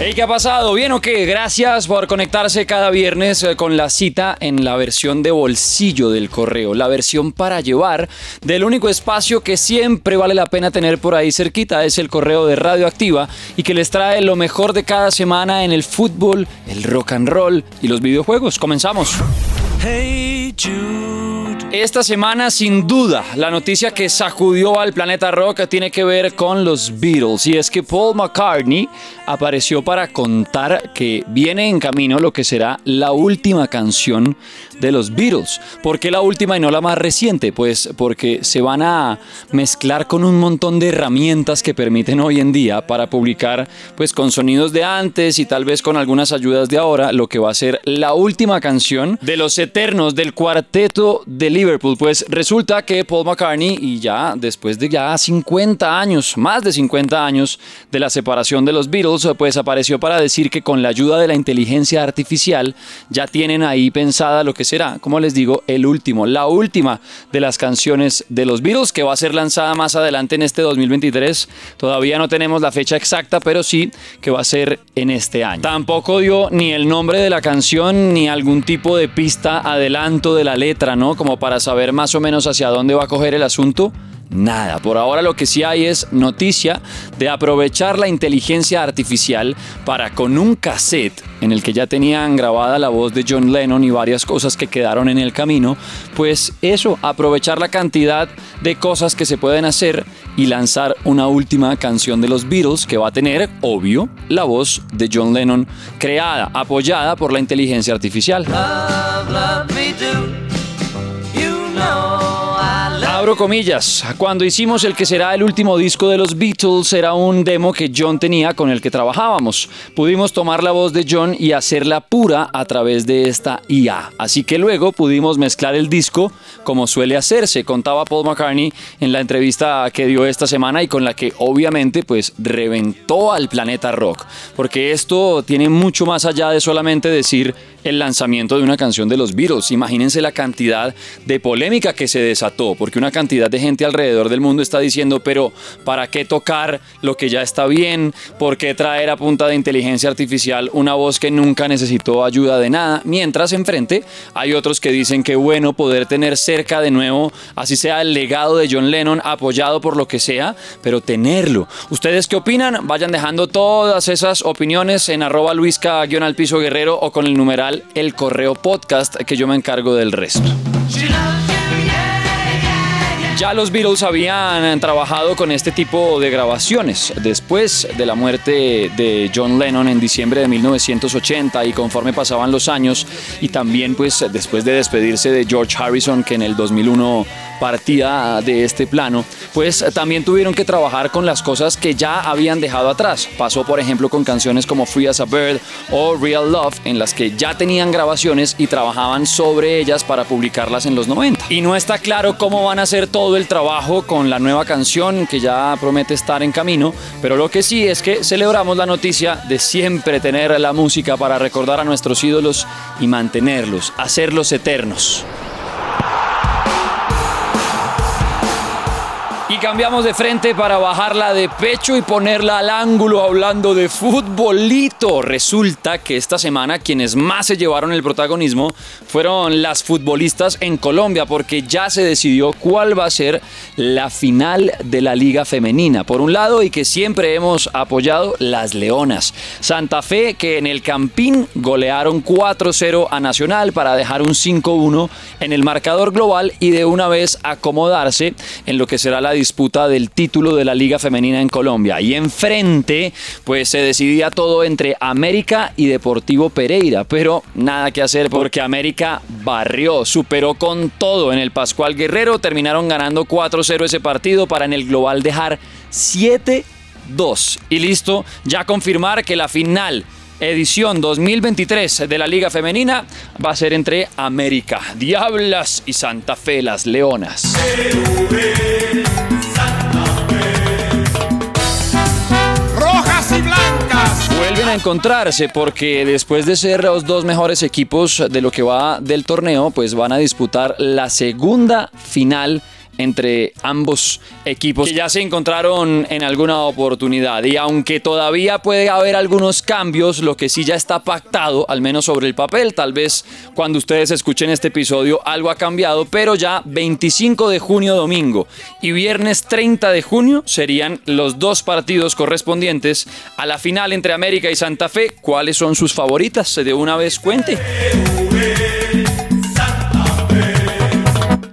Hey, ¿qué ha pasado? ¿Bien o qué? Gracias por conectarse cada viernes eh, con la cita en la versión de bolsillo del correo, la versión para llevar del único espacio que siempre vale la pena tener por ahí cerquita, es el correo de Radioactiva y que les trae lo mejor de cada semana en el fútbol, el rock and roll y los videojuegos. Comenzamos. Hey Esta semana, sin duda, la noticia que sacudió al planeta rock tiene que ver con los Beatles. Y es que Paul McCartney apareció para contar que viene en camino lo que será la última canción de los Beatles. ¿Por qué la última y no la más reciente? Pues porque se van a mezclar con un montón de herramientas que permiten hoy en día para publicar pues con sonidos de antes y tal vez con algunas ayudas de ahora lo que va a ser la última canción de los eternos del cuarteto de Liverpool. Pues resulta que Paul McCartney y ya después de ya 50 años, más de 50 años de la separación de los Beatles, pues apareció para decir que con la ayuda de la inteligencia artificial ya tienen ahí pensada lo que será, como les digo, el último, la última de las canciones de los Beatles que va a ser lanzada más adelante en este 2023. Todavía no tenemos la fecha exacta, pero sí que va a ser en este año. Tampoco dio ni el nombre de la canción ni algún tipo de pista adelanto de la letra, ¿no? Como para saber más o menos hacia dónde va a coger el asunto nada. Por ahora lo que sí hay es noticia de aprovechar la inteligencia artificial para con un cassette en el que ya tenían grabada la voz de John Lennon y varias cosas que quedaron en el camino, pues eso, aprovechar la cantidad de cosas que se pueden hacer y lanzar una última canción de los Beatles que va a tener, obvio, la voz de John Lennon creada, apoyada por la inteligencia artificial. Abro comillas, cuando hicimos el que será el último disco de los Beatles era un demo que John tenía con el que trabajábamos. Pudimos tomar la voz de John y hacerla pura a través de esta IA. Así que luego pudimos mezclar el disco como suele hacerse, contaba Paul McCartney en la entrevista que dio esta semana y con la que obviamente pues reventó al planeta rock. Porque esto tiene mucho más allá de solamente decir el lanzamiento de una canción de los Beatles. Imagínense la cantidad de polémica que se desató, porque una cantidad de gente alrededor del mundo está diciendo, pero ¿para qué tocar lo que ya está bien? ¿Por qué traer a punta de inteligencia artificial una voz que nunca necesitó ayuda de nada? Mientras enfrente hay otros que dicen que bueno poder tener cerca de nuevo, así sea el legado de John Lennon, apoyado por lo que sea, pero tenerlo. ¿Ustedes qué opinan? Vayan dejando todas esas opiniones en arroba luisca-al piso guerrero o con el numeral el correo podcast que yo me encargo del resto. Ya los Beatles habían trabajado con este tipo de grabaciones. Después de la muerte de John Lennon en diciembre de 1980 y conforme pasaban los años y también pues después de despedirse de George Harrison que en el 2001 partía de este plano, pues también tuvieron que trabajar con las cosas que ya habían dejado atrás. Pasó por ejemplo con canciones como Free as a Bird o Real Love en las que ya tenían grabaciones y trabajaban sobre ellas para publicarlas en los 90. Y no está claro cómo van a hacer todo el trabajo con la nueva canción que ya promete estar en camino, pero lo que sí es que celebramos la noticia de siempre tener la música para recordar a nuestros ídolos y mantenerlos, hacerlos eternos. Cambiamos de frente para bajarla de pecho y ponerla al ángulo hablando de futbolito. Resulta que esta semana quienes más se llevaron el protagonismo fueron las futbolistas en Colombia porque ya se decidió cuál va a ser la final de la liga femenina. Por un lado y que siempre hemos apoyado las Leonas. Santa Fe que en el Campín golearon 4-0 a Nacional para dejar un 5-1 en el marcador global y de una vez acomodarse en lo que será la disputa del título de la Liga Femenina en Colombia. Y enfrente, pues se decidía todo entre América y Deportivo Pereira, pero nada que hacer porque América barrió, superó con todo en el Pascual Guerrero, terminaron ganando 4-0 ese partido para en el global dejar 7 2. Y listo, ya confirmar que la final edición 2023 de la Liga Femenina va a ser entre América Diablas y Santa Fe las Leonas. A encontrarse porque después de ser los dos mejores equipos de lo que va del torneo, pues van a disputar la segunda final entre ambos equipos que ya se encontraron en alguna oportunidad. Y aunque todavía puede haber algunos cambios, lo que sí ya está pactado, al menos sobre el papel, tal vez cuando ustedes escuchen este episodio algo ha cambiado, pero ya 25 de junio domingo y viernes 30 de junio serían los dos partidos correspondientes a la final entre América y Santa Fe. ¿Cuáles son sus favoritas? Se de una vez cuente.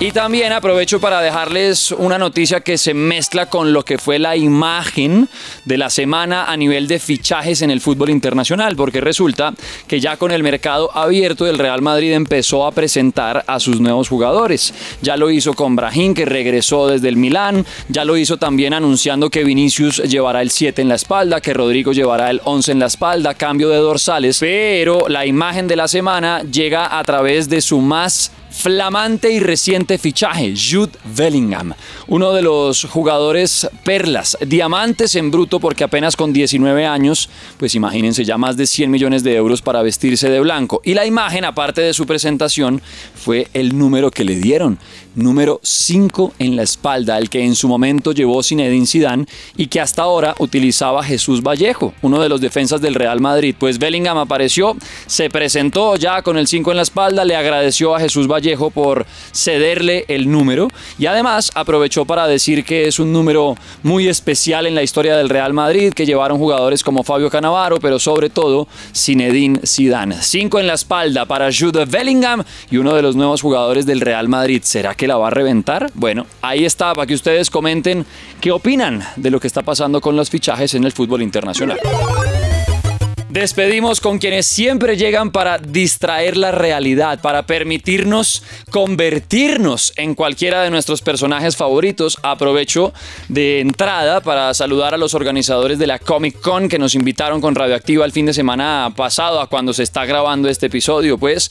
Y también aprovecho para dejarles una noticia que se mezcla con lo que fue la imagen de la semana a nivel de fichajes en el fútbol internacional, porque resulta que ya con el mercado abierto el Real Madrid empezó a presentar a sus nuevos jugadores. Ya lo hizo con Brahim, que regresó desde el Milán, ya lo hizo también anunciando que Vinicius llevará el 7 en la espalda, que Rodrigo llevará el 11 en la espalda, cambio de dorsales, pero la imagen de la semana llega a través de su más flamante y reciente fichaje, Jude Bellingham, uno de los jugadores perlas, diamantes en bruto porque apenas con 19 años, pues imagínense ya más de 100 millones de euros para vestirse de blanco. Y la imagen, aparte de su presentación, fue el número que le dieron, número 5 en la espalda, el que en su momento llevó Zinedine Zidane y que hasta ahora utilizaba Jesús Vallejo, uno de los defensas del Real Madrid. Pues Bellingham apareció, se presentó ya con el 5 en la espalda, le agradeció a Jesús Vallejo por cederle el número y además aprovechó para decir que es un número muy especial en la historia del Real Madrid, que llevaron jugadores como Fabio Canavaro, pero sobre todo Zinedine Zidane. 5 en la espalda para Jude Bellingham y uno de los nuevos jugadores del Real Madrid. ¿Será que la va a reventar? Bueno, ahí está para que ustedes comenten qué opinan de lo que está pasando con los fichajes en el fútbol internacional. Despedimos con quienes siempre llegan para distraer la realidad, para permitirnos convertirnos en cualquiera de nuestros personajes favoritos. Aprovecho de entrada para saludar a los organizadores de la Comic Con que nos invitaron con Radioactiva el fin de semana pasado, a cuando se está grabando este episodio. Pues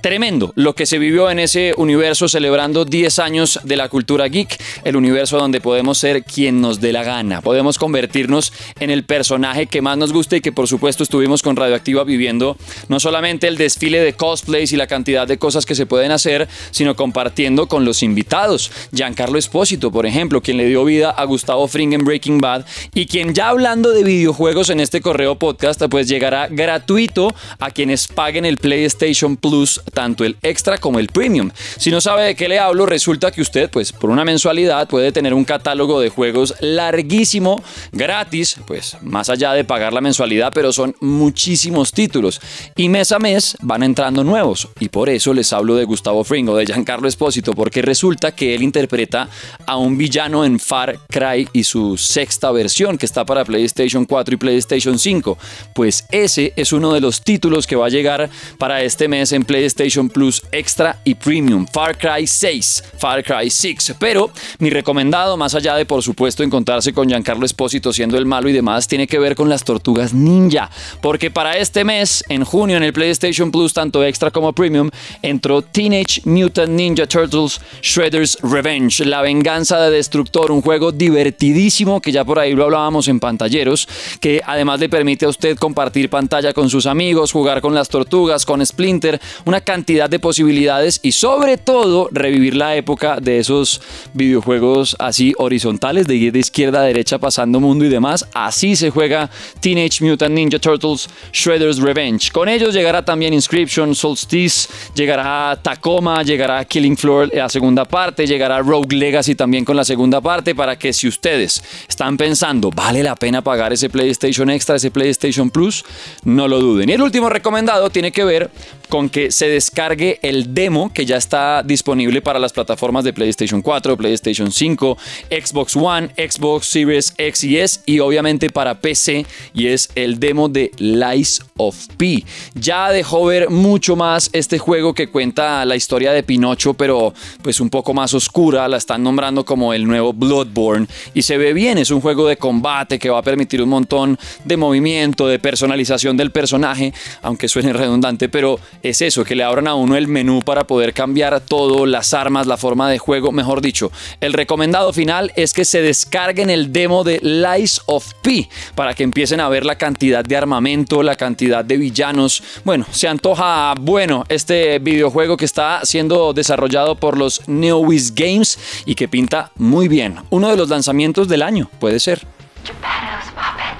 Tremendo lo que se vivió en ese universo celebrando 10 años de la cultura geek, el universo donde podemos ser quien nos dé la gana, podemos convertirnos en el personaje que más nos guste y que por supuesto estuvimos con Radioactiva viviendo no solamente el desfile de cosplays y la cantidad de cosas que se pueden hacer, sino compartiendo con los invitados. Giancarlo Espósito, por ejemplo, quien le dio vida a Gustavo Fring en Breaking Bad y quien ya hablando de videojuegos en este correo podcast, pues llegará gratuito a quienes paguen el PlayStation Plus tanto el extra como el premium. Si no sabe de qué le hablo, resulta que usted, pues por una mensualidad puede tener un catálogo de juegos larguísimo, gratis, pues más allá de pagar la mensualidad, pero son muchísimos títulos. Y mes a mes van entrando nuevos. Y por eso les hablo de Gustavo Fringo, de Giancarlo Espósito, porque resulta que él interpreta a un villano en Far Cry y su sexta versión, que está para PlayStation 4 y PlayStation 5. Pues ese es uno de los títulos que va a llegar para este mes en PlayStation Plus Extra y Premium, Far Cry 6, Far Cry 6. Pero mi recomendado, más allá de por supuesto encontrarse con Giancarlo Espósito siendo el malo y demás, tiene que ver con las tortugas ninja. Porque para este mes, en junio, en el PlayStation Plus, tanto Extra como Premium, entró Teenage Mutant Ninja Turtles Shredder's Revenge, la venganza de Destructor, un juego divertidísimo que ya por ahí lo hablábamos en pantalleros, que además le permite a usted compartir pantalla con sus amigos, jugar con las tortugas, con Splinter, una cantidad de posibilidades y sobre todo revivir la época de esos videojuegos así horizontales de izquierda a derecha pasando mundo y demás. Así se juega Teenage Mutant Ninja Turtles Shredder's Revenge. Con ellos llegará también Inscription, Solstice, llegará Tacoma, llegará Killing Floor la segunda parte, llegará Rogue Legacy también con la segunda parte para que si ustedes están pensando, ¿vale la pena pagar ese PlayStation Extra, ese PlayStation Plus? No lo duden. Y el último recomendado tiene que ver con que se descargue el demo que ya está disponible para las plataformas de PlayStation 4, PlayStation 5, Xbox One, Xbox Series X y S y obviamente para PC y es el demo de Lies of P. Ya dejó ver mucho más este juego que cuenta la historia de Pinocho, pero pues un poco más oscura, la están nombrando como el nuevo Bloodborne y se ve bien, es un juego de combate que va a permitir un montón de movimiento, de personalización del personaje, aunque suene redundante, pero es eso, que le abran a uno el menú para poder cambiar todo, las armas, la forma de juego, mejor dicho. El recomendado final es que se descarguen el demo de Lies of P para que empiecen a ver la cantidad de armamento, la cantidad de villanos. Bueno, se antoja bueno este videojuego que está siendo desarrollado por los NeoWiz Games y que pinta muy bien. Uno de los lanzamientos del año, puede ser. Puppet.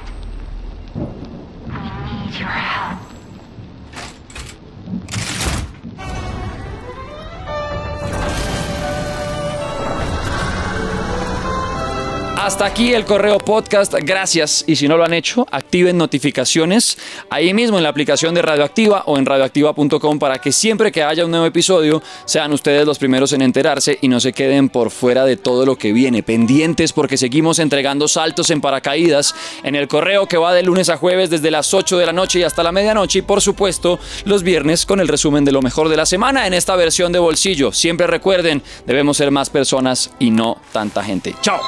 Hasta aquí el correo podcast. Gracias. Y si no lo han hecho, activen notificaciones ahí mismo en la aplicación de Radioactiva o en radioactiva.com para que siempre que haya un nuevo episodio sean ustedes los primeros en enterarse y no se queden por fuera de todo lo que viene. Pendientes porque seguimos entregando saltos en paracaídas en el correo que va de lunes a jueves desde las 8 de la noche y hasta la medianoche y por supuesto los viernes con el resumen de lo mejor de la semana en esta versión de bolsillo. Siempre recuerden, debemos ser más personas y no tanta gente. Chao.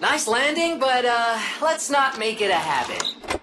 Nice landing, but uh, let's not make it a habit.